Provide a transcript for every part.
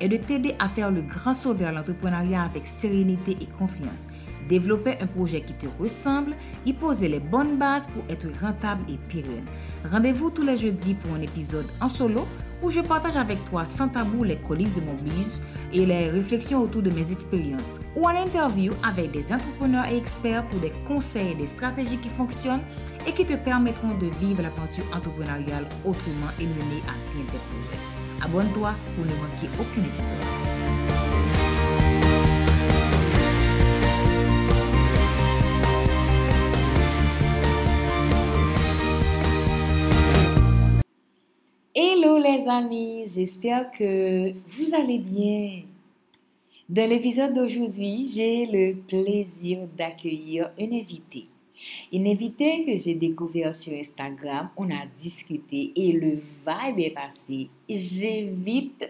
est de t'aider à faire le grand saut vers l'entrepreneuriat avec sérénité et confiance. Développer un projet qui te ressemble, y poser les bonnes bases pour être rentable et pérenne. Rendez-vous tous les jeudis pour un épisode en solo où je partage avec toi sans tabou les coulisses de mon buzz et les réflexions autour de mes expériences, ou en interview avec des entrepreneurs et experts pour des conseils et des stratégies qui fonctionnent et qui te permettront de vivre l'aventure entrepreneuriale autrement et mener à bien tes projets. Abonne-toi pour ne manquer aucun épisode. Hello les amis, j'espère que vous allez bien. Dans l'épisode d'aujourd'hui, j'ai le plaisir d'accueillir une invitée. Une invitée que j'ai découvert sur Instagram, on a discuté et le vibe est passé. J'ai vite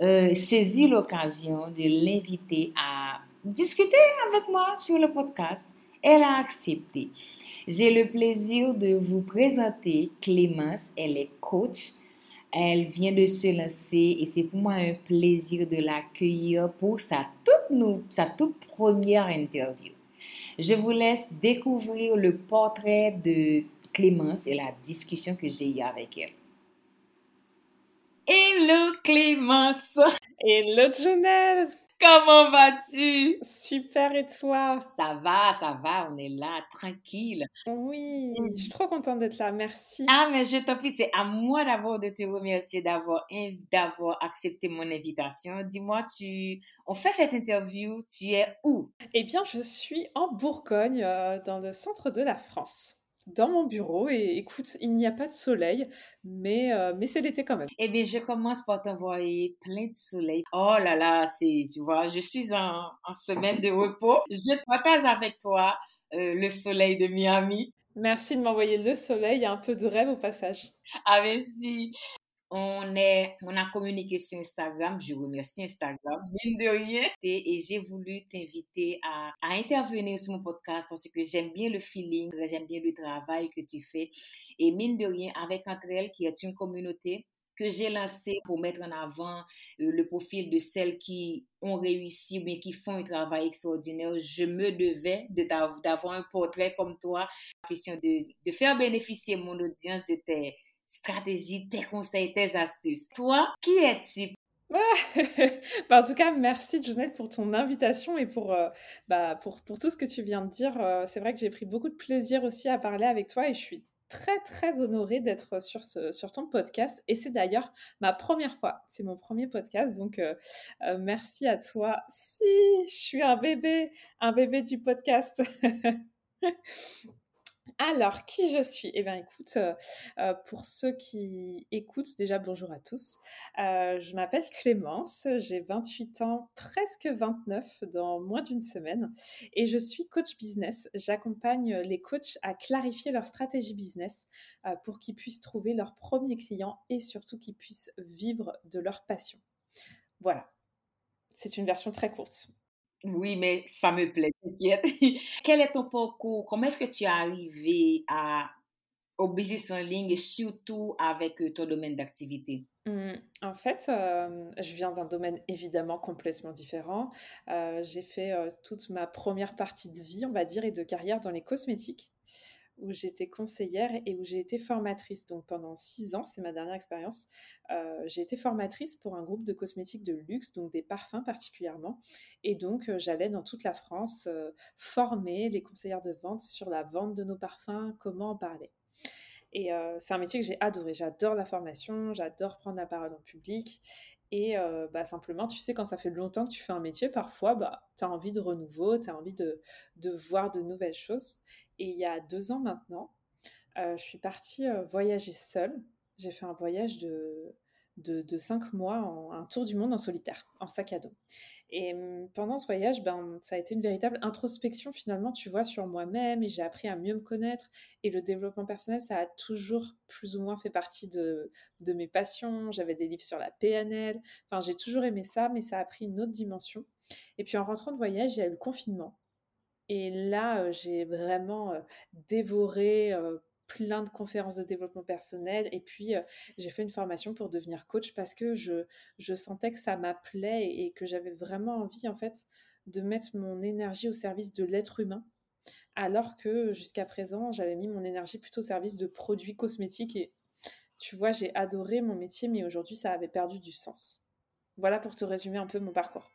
euh, saisi l'occasion de l'inviter à discuter avec moi sur le podcast. Elle a accepté. J'ai le plaisir de vous présenter Clémence. Elle est coach elle vient de se lancer et c'est pour moi un plaisir de l'accueillir pour sa toute, sa toute première interview. Je vous laisse découvrir le portrait de Clémence et la discussion que j'ai eue avec elle. Hello Clémence! Hello Jonelle! Comment vas-tu? Super, et toi? Ça va, ça va, on est là, tranquille. Oui, je suis trop contente d'être là, merci. Ah, mais je t'en prie, c'est à moi d'abord de te remercier d'avoir, d'avoir accepté mon invitation. Dis-moi, tu, on fait cette interview, tu es où? Eh bien, je suis en Bourgogne, euh, dans le centre de la France dans mon bureau et écoute, il n'y a pas de soleil, mais, euh, mais c'est l'été quand même. Eh bien, je commence par t'envoyer plein de soleil. Oh là là, c'est, tu vois, je suis en, en semaine de repos. Je partage avec toi euh, le soleil de Miami. Merci de m'envoyer le soleil et un peu de rêve au passage. Ah, merci on, a communiqué sur Instagram. Je remercie Instagram, mine de rien. Et, j'ai voulu t'inviter à, à, intervenir sur mon podcast parce que j'aime bien le feeling, j'aime bien le travail que tu fais. Et mine de rien, avec Entre elles, qui est une communauté que j'ai lancée pour mettre en avant euh, le profil de celles qui ont réussi mais qui font un travail extraordinaire. Je me devais d'avoir un portrait comme toi. Question de, de faire bénéficier mon audience de tes stratégies, tes conseils, tes astuces. Toi, qui es-tu? bah, en tout cas, merci Jonette pour ton invitation et pour, euh, bah, pour, pour, tout ce que tu viens de dire. Euh, c'est vrai que j'ai pris beaucoup de plaisir aussi à parler avec toi et je suis très très honorée d'être sur, ce, sur ton podcast et c'est d'ailleurs ma première fois, c'est mon premier podcast donc euh, merci à toi. Si, je suis un bébé, un bébé du podcast. Alors, qui je suis? Eh bien, écoute, euh, euh, pour ceux qui écoutent, déjà bonjour à tous. Euh, je m'appelle Clémence, j'ai 28 ans, presque 29 dans moins d'une semaine, et je suis coach business. J'accompagne les coachs à clarifier leur stratégie business pour qu'ils puissent trouver leurs premiers clients et surtout qu'ils puissent vivre de leur passion. Voilà, c'est une version très courte. Oui, mais ça me plaît, t'inquiète. Quel est ton parcours? Comment est-ce que tu es arrivé à, au business en ligne et surtout avec euh, ton domaine d'activité? Mmh, en fait, je viens d'un domaine évidemment complètement différent. Euh, j'ai fait toute ma première partie de vie, on va dire, et de carrière dans les cosmétiques où j'étais conseillère et où j'ai été formatrice. Donc pendant six ans, c'est ma dernière expérience, euh, j'ai été formatrice pour un groupe de cosmétiques de luxe, donc des parfums particulièrement. Et donc euh, j'allais dans toute la France euh, former les conseillères de vente sur la vente de nos parfums, comment en parler. Et c'est un métier que j'ai adoré. J'adore la formation, j'adore prendre la parole en public. Et bah, simplement, tu sais, quand ça fait longtemps que tu fais un métier, parfois, bah, tu as envie de renouveau, tu as envie de, de, voir de nouvelles choses. Et il y a deux ans maintenant, je suis partie voyager seule. J'ai fait un voyage de de, cinq mois, un tour du monde en solitaire, en sac à dos. Et hum, pendant ce voyage, ben, ça a été une véritable introspection finalement, tu vois, sur moi-même et j'ai appris à mieux me connaître. Et le développement personnel, ça a toujours plus ou moins fait partie de, de mes passions. J'avais des livres sur la PNL. Enfin, j'ai toujours aimé ça, mais ça a pris une autre dimension. Et puis en rentrant de voyage, il y a eu le confinement. Et là, j'ai vraiment dévoré plein de conférences de développement personnel. Et puis, j'ai fait une formation pour devenir coach parce que je, je sentais que ça m'appelait et, que j'avais vraiment envie, en fait, de mettre mon énergie au service de l'être humain. Alors que jusqu'à présent, j'avais mis mon énergie plutôt au service de produits cosmétiques. Et tu vois, j'ai adoré mon métier, mais aujourd'hui, ça avait perdu du sens. Voilà pour te résumer un peu mon parcours.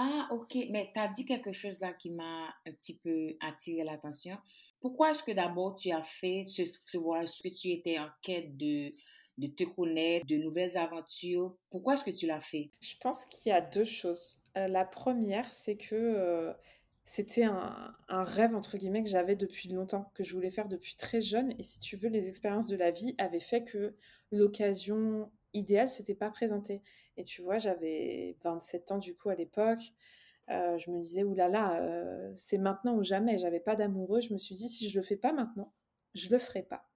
Ah, ok, mais tu as dit quelque chose là qui m'a un petit peu attiré l'attention. Pourquoi est-ce que d'abord tu as fait ce, ce voyage, que tu étais en quête de, de te connaître, de nouvelles aventures? Pourquoi est-ce que tu l'as fait? Je pense qu'il y a deux choses. Euh, la première, c'est que euh, c'était un, un, rêve, entre guillemets, que j'avais depuis longtemps, que je voulais faire depuis très jeune. Et si tu veux, les expériences de la vie avaient fait que l'occasion idéal s'était pas présenté. Et tu vois, j'avais 27 ans du coup à l'époque. Euh, je me disais, oulala, là, c'est maintenant ou jamais. J'avais pas d'amoureux. Je me suis dit, si je le fais pas maintenant, je le ferai pas.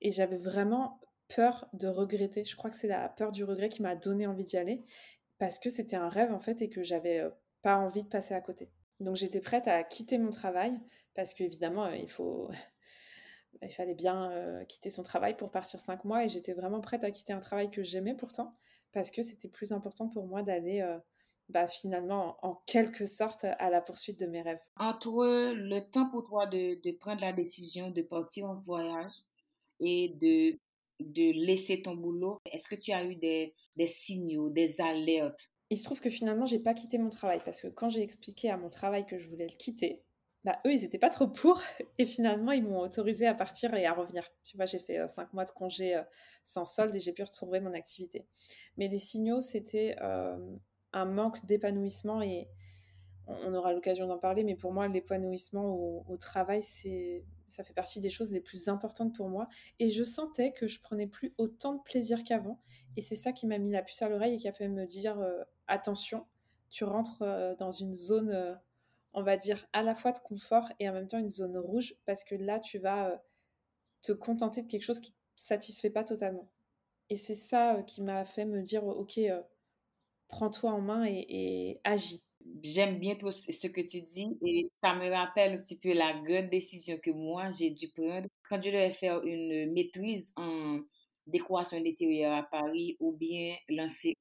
Et j'avais vraiment peur de regretter. Je crois que c'est la peur du regret qui m'a donné envie d'y aller parce que c'était un rêve en fait et que j'avais euh, pas envie de passer à côté. Donc j'étais prête à quitter mon travail parce qu'évidemment, euh, il faut il fallait bien euh, quitter son travail pour partir cinq mois et j'étais vraiment prête à quitter un travail que j'aimais pourtant parce que c'était plus important pour moi d'aller euh, bah, finalement en, quelque sorte à la poursuite de mes rêves. Entre le temps pour toi de, de prendre la décision de partir en voyage et de, de laisser ton boulot, est-ce que tu as eu des, des signaux, des alertes? Il se trouve que finalement, j'ai pas quitté mon travail parce que quand j'ai expliqué à mon travail que je voulais le quitter, bah, eux, ils n'étaient pas trop pour. Et finalement, ils m'ont autorisé à partir et à revenir. Tu vois, j'ai fait euh, cinq mois de congé euh, sans solde et j'ai pu retrouver mon activité. Mais les signaux, c'était euh, un manque d'épanouissement et on, aura l'occasion d'en parler. Mais pour moi, l'épanouissement au, travail, c'est ça fait partie des choses les plus importantes pour moi. Et je sentais que je prenais plus autant de plaisir qu'avant. Et c'est ça qui m'a mis la puce à l'oreille et qui a fait me dire attention, tu rentres dans une zone on va dire, à la fois de confort et en même temps une zone rouge parce que là, tu vas euh, te contenter de quelque chose qui ne satisfait pas totalement. Et c'est ça euh, qui m'a fait me dire, ok, euh, prends-toi en main et, agis. J'aime bien tout ce que tu dis et ça me rappelle un petit peu la grande décision que moi j'ai dû prendre quand je devais faire une maîtrise en décoration d'intérieur à Paris ou bien lancer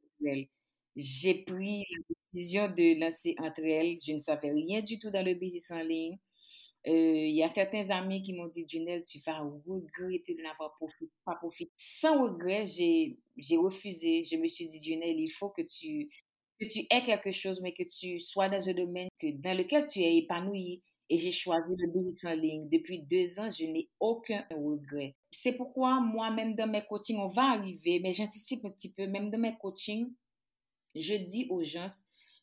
j'ai pris la décision de lancer entre elles. Je ne savais rien du tout dans le business en ligne. Euh, il y a certains amis qui m'ont dit, Junelle, tu vas regretter de n'avoir pas profité. Sans regret, j'ai refusé. Je me suis dit, Junelle, il faut que tu, aies quelque chose, mais que tu sois dans un domaine dans lequel tu es épanoui. Et j'ai choisi le business en ligne. Depuis deux ans, je n'ai aucun regret. C'est pourquoi moi, même dans mes coachings, on va arriver, mais j'anticipe un petit peu, même dans mes coachings, je dis aux gens,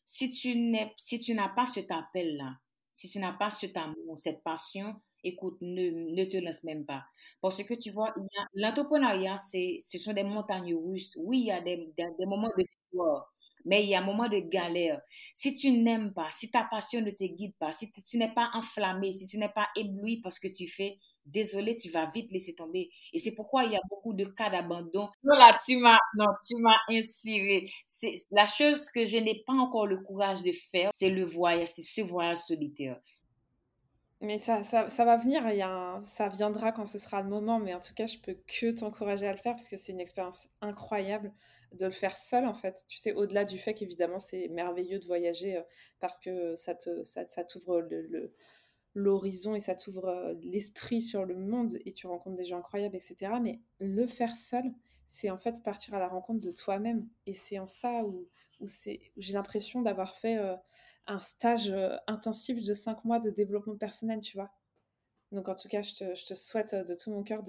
si tu n'es, si tu n'as pas cet appel-là, si tu n'as pas cet amour, cette passion, écoute, ne, ne te lance même pas. Parce que tu vois, l'entrepreneuriat, c'est, ce sont des montagnes russes. Oui, il y a des, des, moments de victoire, mais il y a un moment de galère. Si tu n'aimes pas, si ta passion ne te guide pas, si tu n'es pas enflammé, si tu n'es pas ébloui par ce que tu fais, désolé, tu vas vite laisser tomber. Et c'est pourquoi il y a beaucoup de cas d'abandon. Là, tu m'as, non, tu m'as inspiré. C'est la chose que je n'ai pas encore le courage de faire, c'est le voyage, c'est ce voyage solitaire. Mais ça, ça, ça, va venir, il y a ça viendra quand ce sera le moment, mais en tout cas, je peux que t'encourager à le faire parce que c'est une expérience incroyable de le faire seul en fait. Tu sais, au-delà du fait qu'évidemment c'est merveilleux de voyager euh, parce que ça te ça, ça t'ouvre le, l'horizon et ça t'ouvre euh, l'esprit sur le monde et tu rencontres des gens incroyables, etc. Mais le faire seul, c'est en fait partir à la rencontre de toi-même. Et c'est en ça où, où, j'ai l'impression d'avoir fait euh, un stage euh, intensif de cinq mois de développement personnel, tu vois. Donc en tout cas, je te, je te souhaite de tout mon cœur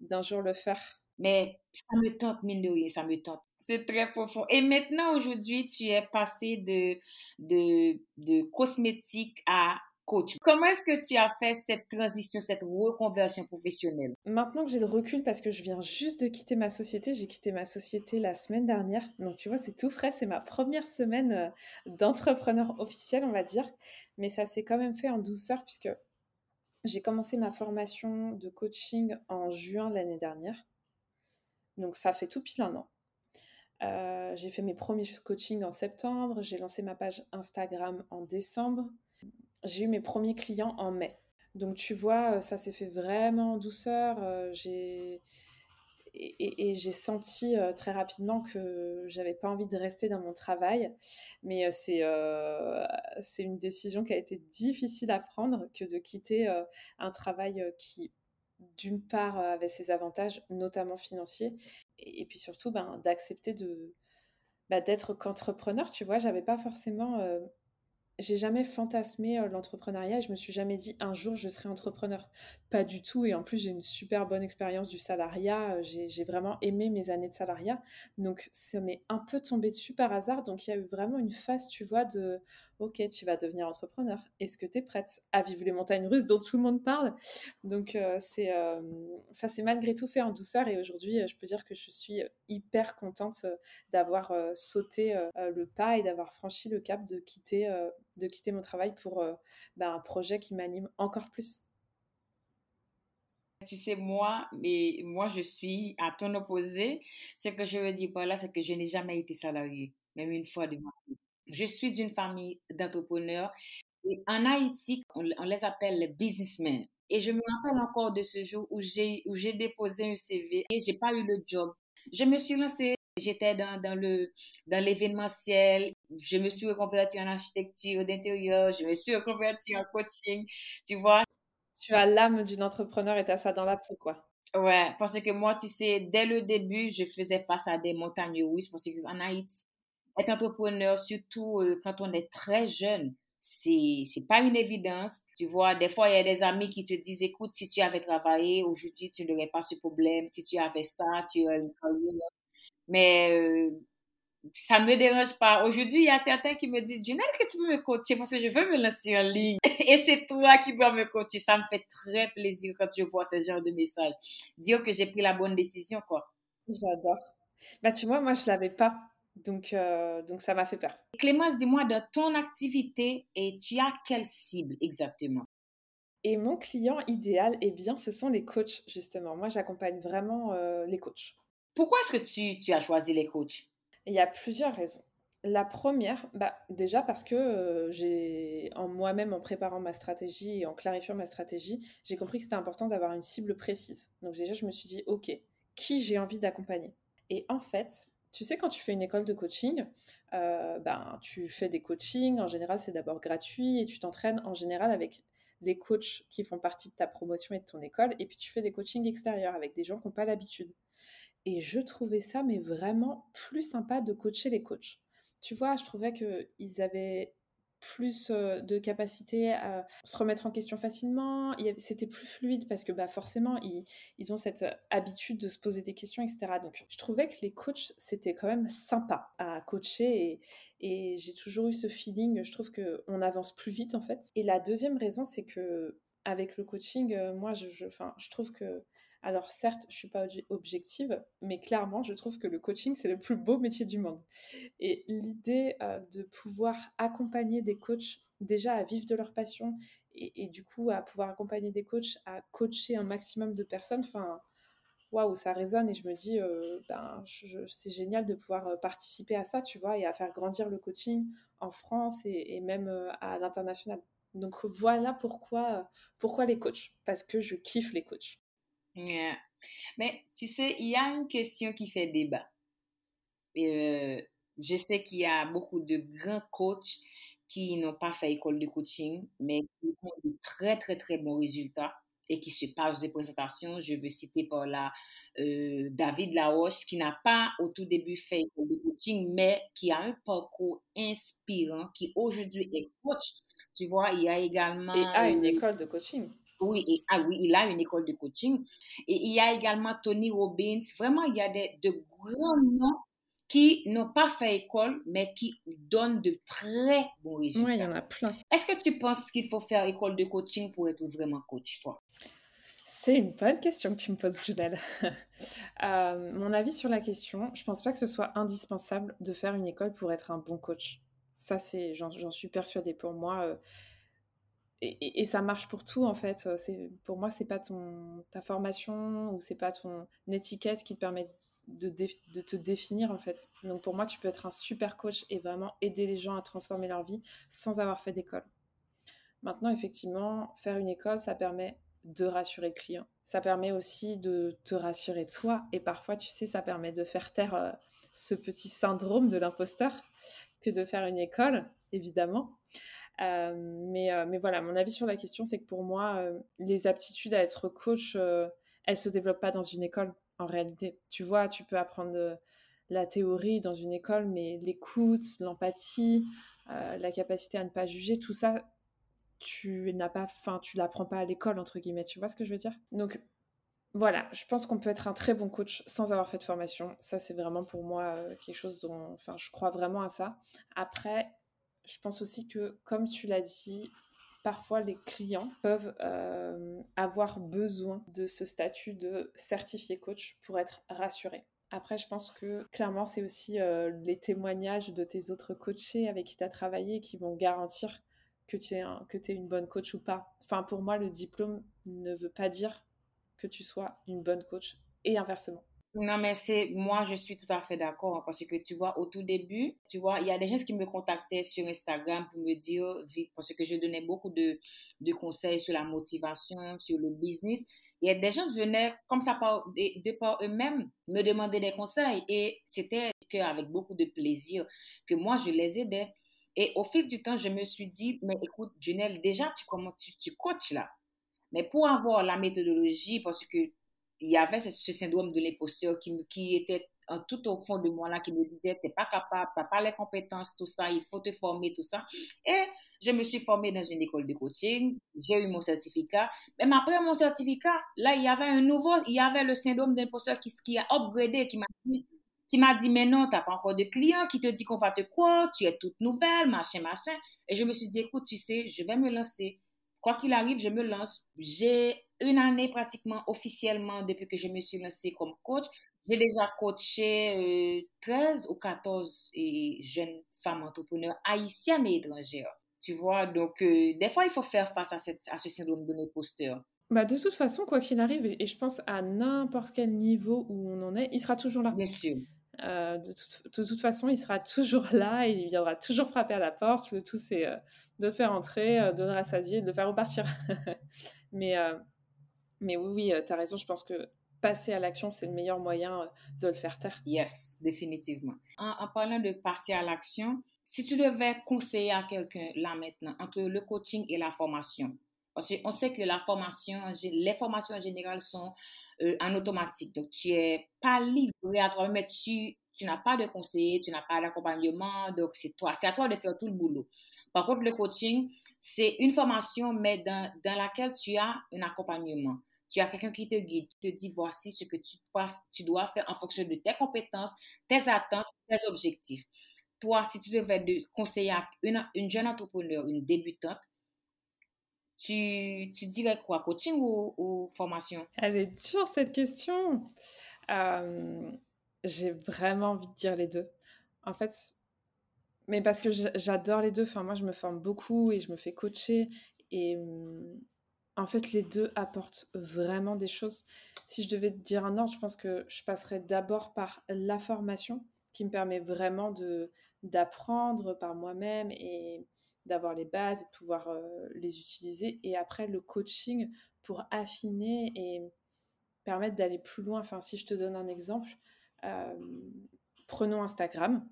d'un jour le faire. Mais ça me tente, mine ça me tente. C'est très profond. Et maintenant, aujourd'hui, tu es passé de, de, de cosmétique à coach. Comment est-ce que tu as fait cette transition, cette reconversion professionnelle? Maintenant que j'ai le recul parce que je viens juste de quitter ma société, j'ai quitté ma société la semaine dernière. Donc tu vois, c'est tout frais, c'est ma première semaine euh, d'entrepreneur officiel, on va dire. Mais ça s'est quand même fait en douceur puisque j'ai commencé ma formation de coaching en juin de l'année dernière. Donc ça fait tout pile un an. Euh, j'ai fait mes premiers coachings en septembre, j'ai lancé ma page Instagram en décembre, j'ai eu mes premiers clients en mai. Donc tu vois, euh, ça s'est fait vraiment en douceur. Euh, j'ai et, j'ai senti très rapidement que j'avais pas envie de rester dans mon travail. Mais c'est c'est une décision qui a été difficile à prendre que de quitter un travail qui, d'une part, avait ses avantages, notamment financiers, et, puis surtout ben, d'accepter de bah, d'être qu'entrepreneur. Tu vois, j'avais pas forcément j'ai jamais fantasmé l'entrepreneuriat et je me suis jamais dit un jour je serai entrepreneur. Pas du tout. Et en plus, j'ai une super bonne expérience du salariat. J'ai vraiment aimé mes années de salariat. Donc, ça m'est un peu tombé dessus par hasard. Donc, il y a eu vraiment une phase, tu vois, de OK, tu vas devenir entrepreneur. Est-ce que tu es prête à vivre les montagnes russes dont tout le monde parle? Donc, c'est ça s'est malgré tout fait en douceur. Et aujourd'hui, je peux dire que je suis hyper contente d'avoir sauté le pas et d'avoir franchi le cap de quitter de quitter mon travail pour euh, bah, un projet qui m'anime encore plus. Tu sais, moi, mais moi, je suis à ton opposé. Ce que je veux dire par c'est que je n'ai jamais été salarié, même une fois de ma vie. Je suis d'une famille d'entrepreneurs. Et en Haïti, on, les appelle les businessmen. Et je me rappelle encore de ce jour où j'ai, où j'ai déposé un CV et j'ai pas eu le job. Je me suis lancée J'étais dans, dans, le, dans l'événementiel. Je me suis reconvertie en architecture d'intérieur. Je me suis reconvertie en coaching. Tu vois? Tu as l'âme d'une entrepreneur et tu as ça dans la peau, quoi. Ouais, parce que moi, tu sais, dès le début, je faisais face à des montagnes russes parce qu'en Haïti, être entrepreneur, surtout euh, quand on est très jeune, c'est c'est pas une évidence. Tu vois, des fois, il y a des amis qui te disent, écoute, si tu avais travaillé, aujourd'hui, tu n'aurais pas ce problème. Si tu avais ça, tu aurais une carrière. Mais euh, ça ne me dérange pas. Aujourd'hui, il y a certains qui me disent, Junelle, que tu veux me coacher? Parce que je veux me lancer en ligne. Et c'est toi qui dois me coacher. Ça me fait très plaisir quand je vois ce genre de messages. Dire que j'ai pris la bonne décision, quoi. J'adore. Bah, tu vois, moi, je ne l'avais pas. Donc, euh, donc ça m'a fait peur. Clémence, dis-moi, dans ton activité, et tu as quelle cible exactement? Et mon client idéal, eh bien, ce sont les coachs, justement. Moi, j'accompagne vraiment euh, les coachs. Pourquoi est-ce que tu, tu, as choisi les coachs? Il y a plusieurs raisons. La première, bah, déjà parce que euh, j'ai, en moi-même, en préparant ma stratégie et en clarifiant ma stratégie, j'ai compris que c'était important d'avoir une cible précise. Donc déjà, je me suis dit, OK, qui j'ai envie d'accompagner? Et en fait, tu sais, quand tu fais une école de coaching, euh, ben, tu fais des coachings, en général, c'est d'abord gratuit et tu t'entraînes en général avec les coachs qui font partie de ta promotion et de ton école, et puis tu fais des coachings extérieurs avec des gens qui n'ont pas l'habitude. Et je trouvais ça, mais vraiment plus sympa de coacher les coachs. Tu vois, je trouvais qu'ils avaient plus de capacité à se remettre en question facilement. C'était plus fluide parce que bah, forcément, ils, ils, ont cette habitude de se poser des questions, etc. Donc, je trouvais que les coachs, c'était quand même sympa à coacher et, j'ai toujours eu ce feeling. Je trouve qu'on avance plus vite en fait. Et la deuxième raison, c'est que avec le coaching, moi, je, je, je trouve que alors certes, je suis pas objective, mais clairement, je trouve que le coaching, c'est le plus beau métier du monde. Et l'idée euh, de pouvoir accompagner des coachs déjà à vivre de leur passion et, du coup à pouvoir accompagner des coachs à coacher un maximum de personnes, enfin, waouh, ça résonne et je me dis, euh, ben, c'est génial de pouvoir euh, participer à ça, tu vois, et à faire grandir le coaching en France et, même à l'international. Donc voilà pourquoi, pourquoi les coachs, parce que je kiffe les coachs. Mais tu sais, il y a une question qui fait débat. Euh, je sais qu'il y a beaucoup de grands coachs qui n'ont pas fait école de coaching, mais qui ont de très, très, très bons résultats et qui se passent de présentations. Je veux citer par là euh, David Laroche, qui n'a pas au tout début fait école de coaching, mais qui a un parcours inspirant, qui aujourd'hui est coach. Tu vois, il y a également... Et a une euh, école de coaching. Oui, et, ah oui, il a une école de coaching. Et il y a également Tony Robbins. Vraiment, il y a des, de grands noms qui n'ont pas fait école, mais qui donnent de très bons résultats. Oui, il y en a plein. Est-ce que tu penses qu'il faut faire école de coaching pour être vraiment coach, toi? C'est une bonne question que tu me poses, Junelle. Euh, mon avis sur la question, je pense pas que ce soit indispensable de faire une école pour être un bon coach. Ça, c'est, j'en, suis persuadée. Pour moi, euh, et, ça marche pour tout en fait. C'est, pour moi, c'est pas ton ta formation ou c'est pas ton étiquette qui te permet de, de, te définir en fait. Donc pour moi, tu peux être un super coach et vraiment aider les gens à transformer leur vie sans avoir fait d'école. Maintenant, effectivement, faire une école, ça permet de rassurer le client. Ça permet aussi de te rassurer toi et parfois, tu sais, ça permet de faire taire euh, ce petit syndrome de l'imposteur que de faire une école, évidemment. Euh, mais, euh, mais voilà, mon avis sur la question, c'est que pour moi, les aptitudes à être coach, elles se développent pas dans une école en réalité. Tu vois, tu peux apprendre la théorie dans une école, mais l'écoute, l'empathie, la capacité à ne pas juger, tout ça, tu n'as pas, enfin, tu l'apprends pas à l'école entre guillemets. Tu vois ce que je veux dire? Donc voilà, je pense qu'on peut être un très bon coach sans avoir fait de formation. Ça, c'est vraiment pour moi euh, quelque chose dont, enfin, je crois vraiment à ça. Après, je pense aussi que, comme tu l'as dit, parfois les clients peuvent euh, avoir besoin de ce statut de certifié coach pour être rassurés. Après, je pense que clairement, c'est aussi euh, les témoignages de tes autres coachés avec qui tu as travaillé qui vont garantir que tu es, une bonne coach ou pas. Enfin, pour moi, le diplôme ne veut pas dire que tu sois une bonne coach et inversement. Non, mais c'est moi, je suis tout à fait d'accord hein, parce que tu vois, au tout début, tu vois, il y a des gens qui me contactaient sur Instagram pour me dire, parce que je donnais beaucoup de, de conseils sur la motivation, sur le business. Et des gens venaient comme ça par, de, par eux-mêmes me demander des conseils et c'était avec beaucoup de plaisir que moi, je les aidais. Et au fil du temps, je me suis dit, mais écoute, Junelle, déjà, tu, comment, tu, tu coaches là. Mais pour avoir la méthodologie, parce que il y avait ce, syndrome de l'imposteur qui, qui était tout au fond de moi là, qui me disait, tu n'es pas capable, tu n'as pas les compétences, tout ça, il faut te former, tout ça. Et je me suis formée dans une école de coaching, j'ai eu mon certificat. Même après mon certificat, là, il y avait un nouveau, il y avait le syndrome d'imposteur qui, qui a upgradé, qui m'a dit, qui m'a dit, mais non, tu n'as pas encore de clients, qui te dit qu'on va te quoi, tu es toute nouvelle, machin, machin. Et je me suis dit, écoute, tu sais, je vais me lancer. Quoi qu'il arrive, je me lance. J'ai une année pratiquement officiellement depuis que je me suis lancée comme coach. J'ai déjà coaché 13 euh, ou 14 jeunes femmes entrepreneurs haïtiennes et étrangères. Tu vois, donc euh, des fois, il faut faire face à, cette, à ce syndrome de l'imposteur. Bah, de toute façon, quoi qu'il arrive, et je pense à n'importe quel niveau où on en est, il sera toujours là. Bien sûr. Euh, de, toute façon, il sera toujours là et il viendra toujours frapper à la porte. Le tout, c'est euh, de faire entrer, euh, de le rassasier, de le faire repartir. mais, mais oui, oui tu as raison. Je pense que passer à l'action, c'est le meilleur moyen de le faire taire. Yes, définitivement. En, parlant de passer à l'action, si tu devais conseiller à quelqu'un là maintenant entre le coaching et la formation, parce qu'on sait que la formation, les formations en général sont euh, en automatique. Donc, tu n'es pas livré à toi-même, mais tu, n'as pas de conseiller, tu n'as pas d'accompagnement. Donc, c'est toi. C'est à toi de faire tout le boulot. Par contre, le coaching, c'est une formation, mais dans, dans, laquelle tu as un accompagnement. Tu as quelqu'un qui te guide, qui te dit voici ce que tu dois, faire en fonction de tes compétences, tes attentes, tes objectifs. Toi, si tu devais de conseiller à une, une jeune entrepreneur, une débutante, tu, tu dirais quoi, coaching ou, formation? Elle est dure cette question. Euh, j'ai vraiment envie de dire les deux. En fait, mais parce que j'adore les deux. Enfin, moi, je me forme beaucoup et je me fais coacher. Et mm, en fait, les deux apportent vraiment des choses. Si je devais dire un ordre, je pense que je passerais d'abord par la formation qui me permet vraiment d'apprendre par moi-même et d'avoir les bases et de pouvoir euh, les utiliser. Et après, le coaching pour affiner et permettre d'aller plus loin. Enfin, si je te donne un exemple, euh, prenons Instagram.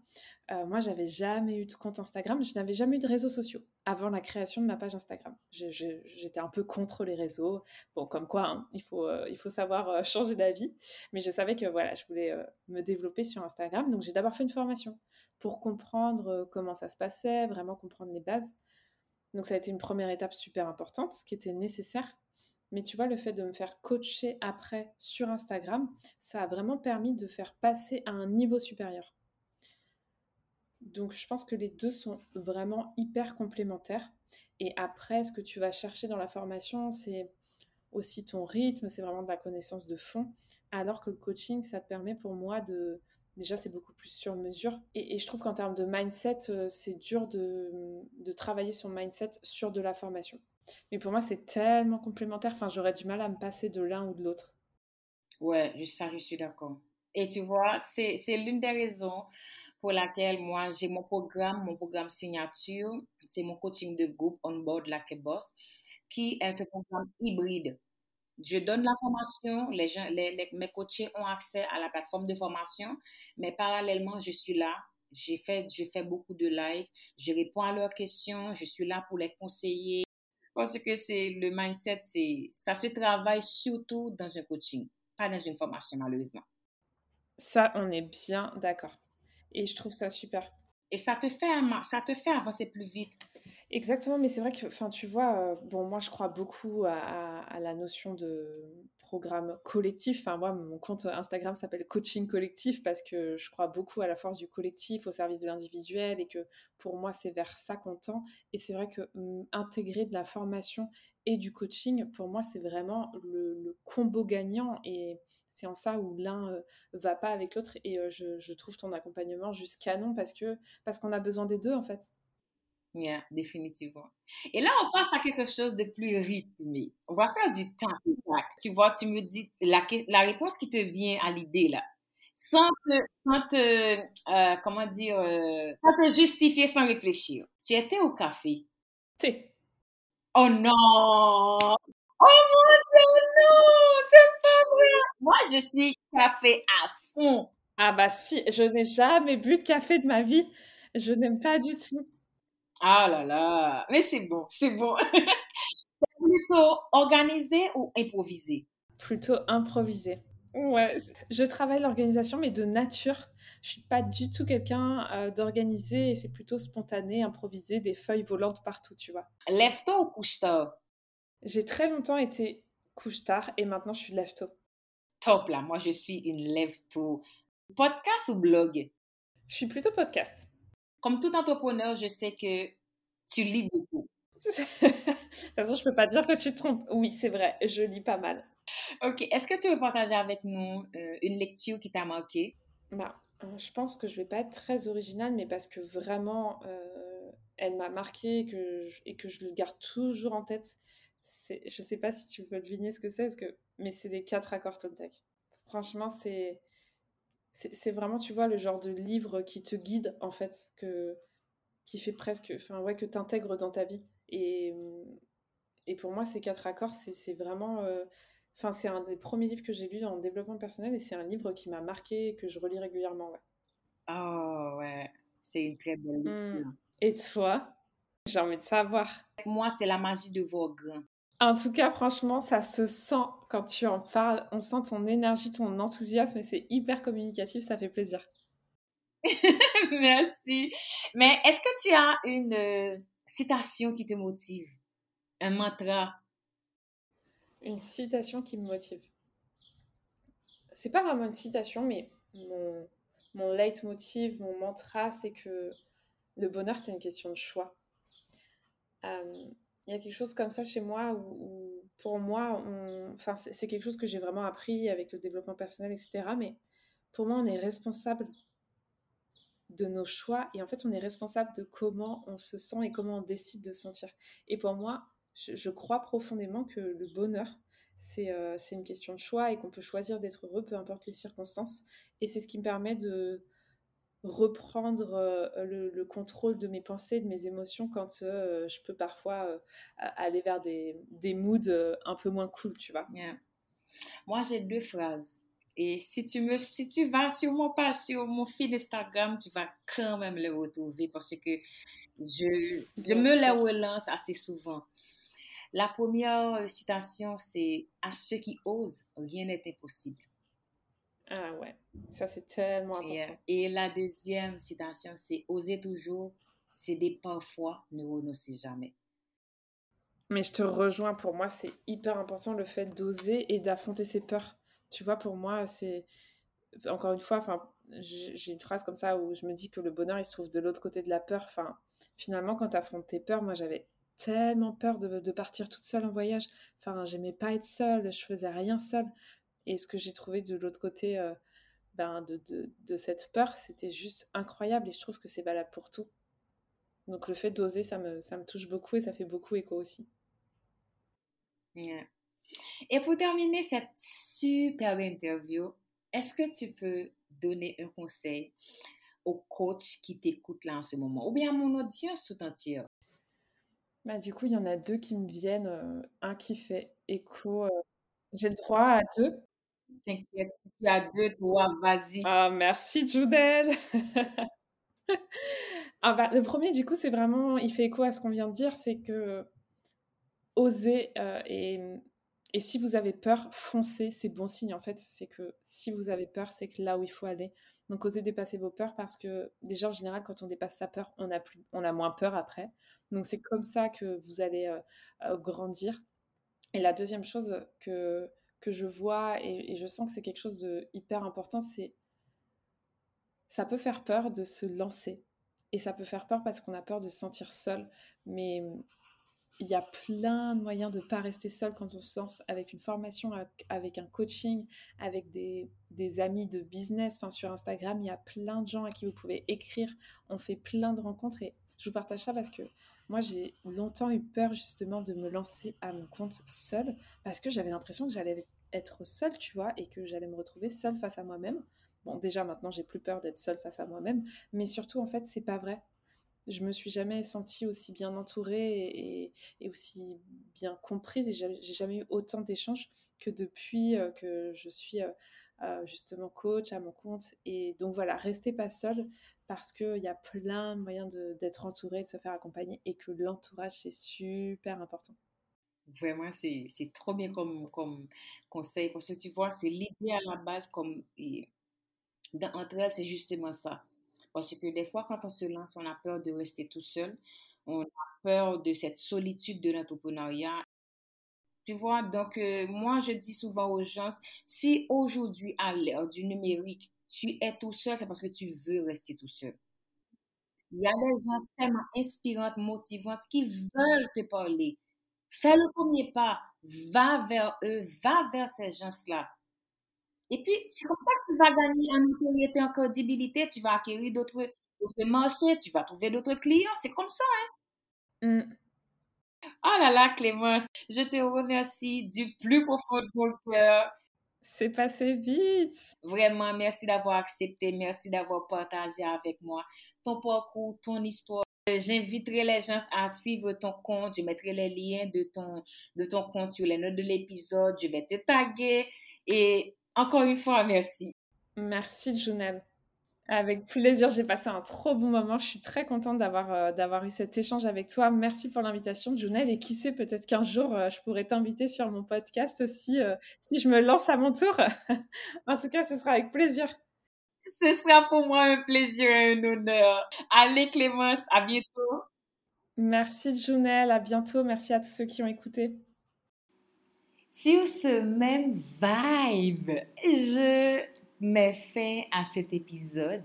Euh, moi, j'avais jamais eu de compte Instagram, je n'avais jamais eu de réseaux sociaux avant la création de ma page Instagram. J'étais un peu contre les réseaux. Bon, comme quoi, hein, il, faut, il faut savoir changer d'avis. Mais je savais que voilà, je voulais me développer sur Instagram. Donc, j'ai d'abord fait une formation pour comprendre euh, comment ça se passait, vraiment comprendre les bases. Donc ça a été une première étape super importante, ce qui était nécessaire. Mais tu vois, le fait de me faire coacher après sur Instagram, ça a vraiment permis de faire passer à un niveau supérieur. donc, je pense que les deux sont vraiment hyper complémentaires. Et après, ce que tu vas chercher dans la formation, c'est aussi ton rythme, c'est vraiment de la connaissance de fond. Alors que le coaching, ça te permet pour moi de... Déjà, c'est beaucoup plus sur mesure. Et, je trouve qu'en termes de mindset, euh, c'est dur de, de travailler son mindset sur de la formation. Mais pour moi, c'est tellement complémentaire. Enfin, j'aurais du mal à me passer de l'un ou de l'autre. Ouais, ça, je suis d'accord. Et tu vois, c'est l'une des raisons pour laquelle moi, j'ai mon programme, mon programme signature, c'est mon coaching de groupe On Board Like Boss, qui est un programme hybride. Je donne la formation, les gens, les, mes coachés ont accès à la plateforme de formation, mais parallèlement, je suis là. J'ai fait, je fais beaucoup de live, je réponds à leurs questions, je suis là pour les conseiller. Parce que c'est le mindset, c'est ça se travaille surtout dans un coaching, pas dans une formation malheureusement. Ça, on est bien d'accord. Et je trouve ça super. Et ça te fait, ça te fait avancer plus vite. Exactement, mais c'est vrai que, enfin, tu vois, euh, bon, moi, je crois beaucoup à, la notion de programme collectif. Enfin, moi, mon compte Instagram s'appelle Coaching Collectif parce que je crois beaucoup à la force du collectif au service de l'individuel et que pour moi, c'est vers ça qu'on tend. Et c'est vrai que mm, intégrer de la formation et du coaching, pour moi, c'est vraiment le, le combo gagnant. Et c'est en ça où l'un euh, va pas avec l'autre et euh, je, trouve ton accompagnement juste canon parce que parce qu'on a besoin des deux en fait. Yeah, définitivement. Et là, on passe à quelque chose de plus rythmé. On va faire du tac tac. Tu vois, tu me dis la, la réponse qui te vient à l'idée là, sans te, euh, comment dire, sans te justifier, sans réfléchir. Tu étais au café. Thé. Oh non! Oh mon Dieu, non, c'est pas vrai. Moi, je suis café à fond. Ah bah si, je n'ai jamais bu de café de ma vie. Je n'aime pas du tout. Ah là là, mais c'est bon, c'est bon. plutôt organisé ou improvisé? Plutôt improvisé. Ouais, je travaille l'organisation, mais de nature. Je suis pas du tout quelqu'un euh, d'organisé et c'est plutôt spontané, improvisé, des feuilles volantes partout, tu vois. Lève-toi ou couche-toi j'ai très longtemps été couche-tard et maintenant je suis lève-tôt. Top là, moi je suis une lève-tôt. Podcast ou blog? Je suis plutôt podcast. Comme tout entrepreneur, je sais que tu lis beaucoup. de toute façon, je peux pas dire que tu te trompes. Oui, c'est vrai, je lis pas mal. Ok, est-ce que tu veux partager avec nous euh, une lecture qui t'a marqué? Bah, euh, Je pense que je vais pas être très originale, mais parce que vraiment, euh, elle m'a marqué que et que je le garde toujours en tête je sais pas si tu peux deviner ce que c'est, que, mais c'est les quatre accords Toltec. Franchement, c'est, c'est vraiment, tu vois, le genre de livre qui te guide, en fait, que, qui fait presque, enfin, ouais, que tu intègres dans ta vie. Et, et pour moi, ces quatre accords, c'est vraiment, euh, enfin, c'est un des premiers livres que j'ai lu en développement personnel et c'est un livre qui m'a marqué et que je relis régulièrement, ouais. Oh, ouais, c'est une très belle mmh. lecture. Et toi? J'ai envie de savoir. Moi, c'est la magie de grains. En tout cas, franchement, ça se sent quand tu en parles. On sent ton énergie, ton enthousiasme et c'est hyper communicatif, ça fait plaisir. Merci. Mais est-ce que tu as une euh, citation qui te motive? Un mantra? Une citation qui me motive. C'est pas vraiment une citation, mais mon, mon leitmotiv, mon mantra, c'est que le bonheur, c'est une question de choix. Euh, il y a quelque chose comme ça chez moi où, pour moi, enfin, c'est quelque chose que j'ai vraiment appris avec le développement personnel, etc. Mais pour moi, on est responsable de nos choix et en fait, on est responsable de comment on se sent et comment on décide de se sentir. Et pour moi, je, crois profondément que le bonheur, euh, c'est une question de choix et qu'on peut choisir d'être heureux, peu importe les circonstances. Et c'est ce qui me permet de, reprendre euh, le, contrôle de mes pensées, de mes émotions quand euh, je peux parfois euh, aller vers des, des moods un peu moins cool, tu vois. Moi, j'ai deux phrases. Et si tu, me, si tu vas sur mon page, sur mon fil Instagram, tu vas quand même les retrouver parce que je, je me les relance assez souvent. La première citation, c'est À ceux qui osent, rien n'est impossible. Ah ouais, ça c'est tellement important. Et, la deuxième citation, c'est oser toujours, céder parfois, ne renoncer jamais. Mais je te rejoins, pour moi c'est hyper important le fait d'oser et d'affronter ses peurs. Tu vois, pour moi c'est, encore une fois, enfin, j'ai une phrase comme ça où je me dis que le bonheur, il se trouve de l'autre côté de la peur. Enfin, finalement, quand tu affrontes tes peurs, moi, j'avais tellement peur de, partir toute seule en voyage. Enfin, j'aimais pas être seule, je faisais rien seule. Et ce que j'ai trouvé de l'autre côté euh, ben, de, de, cette peur, c'était juste incroyable. Et je trouve que c'est valable pour tout. Donc le fait d'oser, ça me, ça me touche beaucoup et ça fait beaucoup écho aussi. Et pour terminer cette superbe interview, est-ce que tu peux donner un conseil aux coachs qui t'écoutent là en ce moment, ou bien à mon audience tout entière? Bah, du coup, il y en a deux qui me viennent. Euh, un qui fait écho. Euh, j'ai le droit à deux? T'inquiète, si tu as deux, toi, vas-y. Ah, merci, Judel. ah, bah, le premier, du coup, c'est vraiment. Il fait écho à ce qu'on vient de dire c'est que oser euh, et et si vous avez peur, foncez, c'est bon signe en fait. C'est que si vous avez peur, c'est que là où il faut aller. Donc osez dépasser vos peurs parce que déjà en général, quand on dépasse sa peur, on a, plus, on a moins peur après. Donc c'est comme ça que vous allez euh, euh, grandir. Et la deuxième chose que, que je vois et, je sens que c'est quelque chose de hyper important, c'est ça peut faire peur de se lancer. Et ça peut faire peur parce qu'on a peur de se sentir seul. Mais il y a plein de moyens de ne pas rester seul quand on se lance avec une formation, avec un coaching, avec des, amis de business. Enfin, sur Instagram, il y a plein de gens à qui vous pouvez écrire. On fait plein de rencontres et je vous partage ça parce que moi, j'ai longtemps eu peur justement de me lancer à mon compte seul parce que j'avais l'impression que j'allais être seule, tu vois, et que j'allais me retrouver seule face à moi-même. Bon, déjà maintenant, j'ai plus peur d'être seule face à moi-même, mais surtout, en fait, c'est pas vrai je me suis jamais sentie aussi bien entourée et, aussi bien comprise et j'ai jamais eu autant d'échanges que depuis euh, que je suis euh, justement coach à mon compte. Et donc voilà, restez pas seul parce qu'il y a plein de moyens d'être entouré, de se faire accompagner et que l'entourage c'est super important. Vraiment, c'est trop bien comme, comme conseil parce que tu vois, c'est l'idée à la base comme dans, entre elles, c'est justement ça parce que des fois, quand on se lance, on a peur de rester tout seul. On a peur de cette solitude de l'entrepreneuriat. Tu vois, donc euh, moi, je dis souvent aux gens, si aujourd'hui, à l'ère du numérique, tu es tout seul, c'est parce que tu veux rester tout seul. Il y a des gens tellement inspirantes, motivantes, qui veulent te parler. Fais le premier pas, va vers eux, va vers ces gens-là. Et puis, c'est comme ça que tu vas gagner en notoriété, en crédibilité, tu vas acquérir d'autres marchés, tu vas trouver d'autres clients. C'est comme ça, hein? Mm. Oh là là, Clémence, je te remercie du plus profond de mon cœur. C'est passé vite. Vraiment, merci d'avoir accepté, merci d'avoir partagé avec moi ton parcours, ton histoire. J'inviterai les gens à suivre ton compte. Je mettrai les liens de ton, de ton compte sur les notes de l'épisode. Je vais te taguer. Et encore une fois, merci. Merci, Junelle. Avec plaisir, j'ai passé un trop bon moment. Je suis très contente d'avoir euh, d'avoir eu cet échange avec toi. Merci pour l'invitation, Junelle. Et qui sait, peut-être qu'un jour, euh, je pourrais t'inviter sur mon podcast aussi, euh, si je me lance à mon tour. en tout cas, ce sera avec plaisir. Ce sera pour moi un plaisir et un honneur. Allez, Clémence, à bientôt. Merci, Junelle. À bientôt. Merci à tous ceux qui ont écouté. Sur ce même vibe, je mets fin à cet épisode.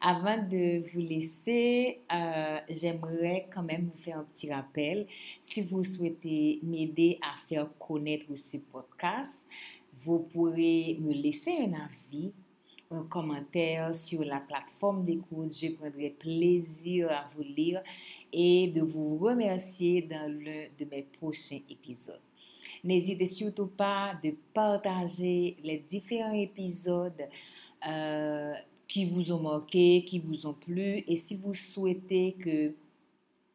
Avant de vous laisser, euh, j'aimerais quand même vous faire un petit rappel. Si vous souhaitez m'aider à faire connaître ce podcast, vous pourrez me laisser un avis, un commentaire sur la plateforme d'écoute. Je prendrai plaisir à vous lire et de vous remercier dans l'un de mes prochains épisodes. N'hésitez surtout pas de partager les différents épisodes euh, qui vous ont marqué, qui vous ont plu. Et si vous souhaitez que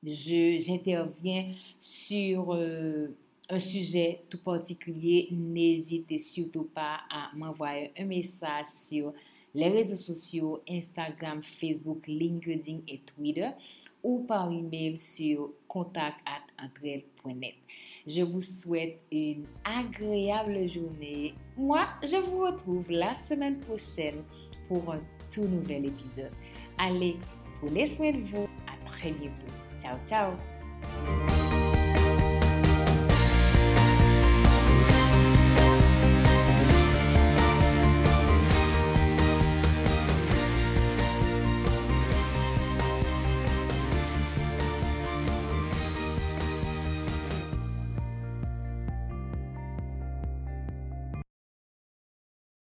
j'intervienne sur euh, un sujet tout particulier, n'hésitez surtout pas à m'envoyer un message sur les réseaux sociaux Instagram, Facebook, LinkedIn et Twitter ou par email sur contact@entrel.net. Je vous souhaite une agréable journée. Moi, je vous retrouve la semaine prochaine pour un tout nouvel épisode. Allez, prenez soin de vous. À très bientôt. Ciao, ciao.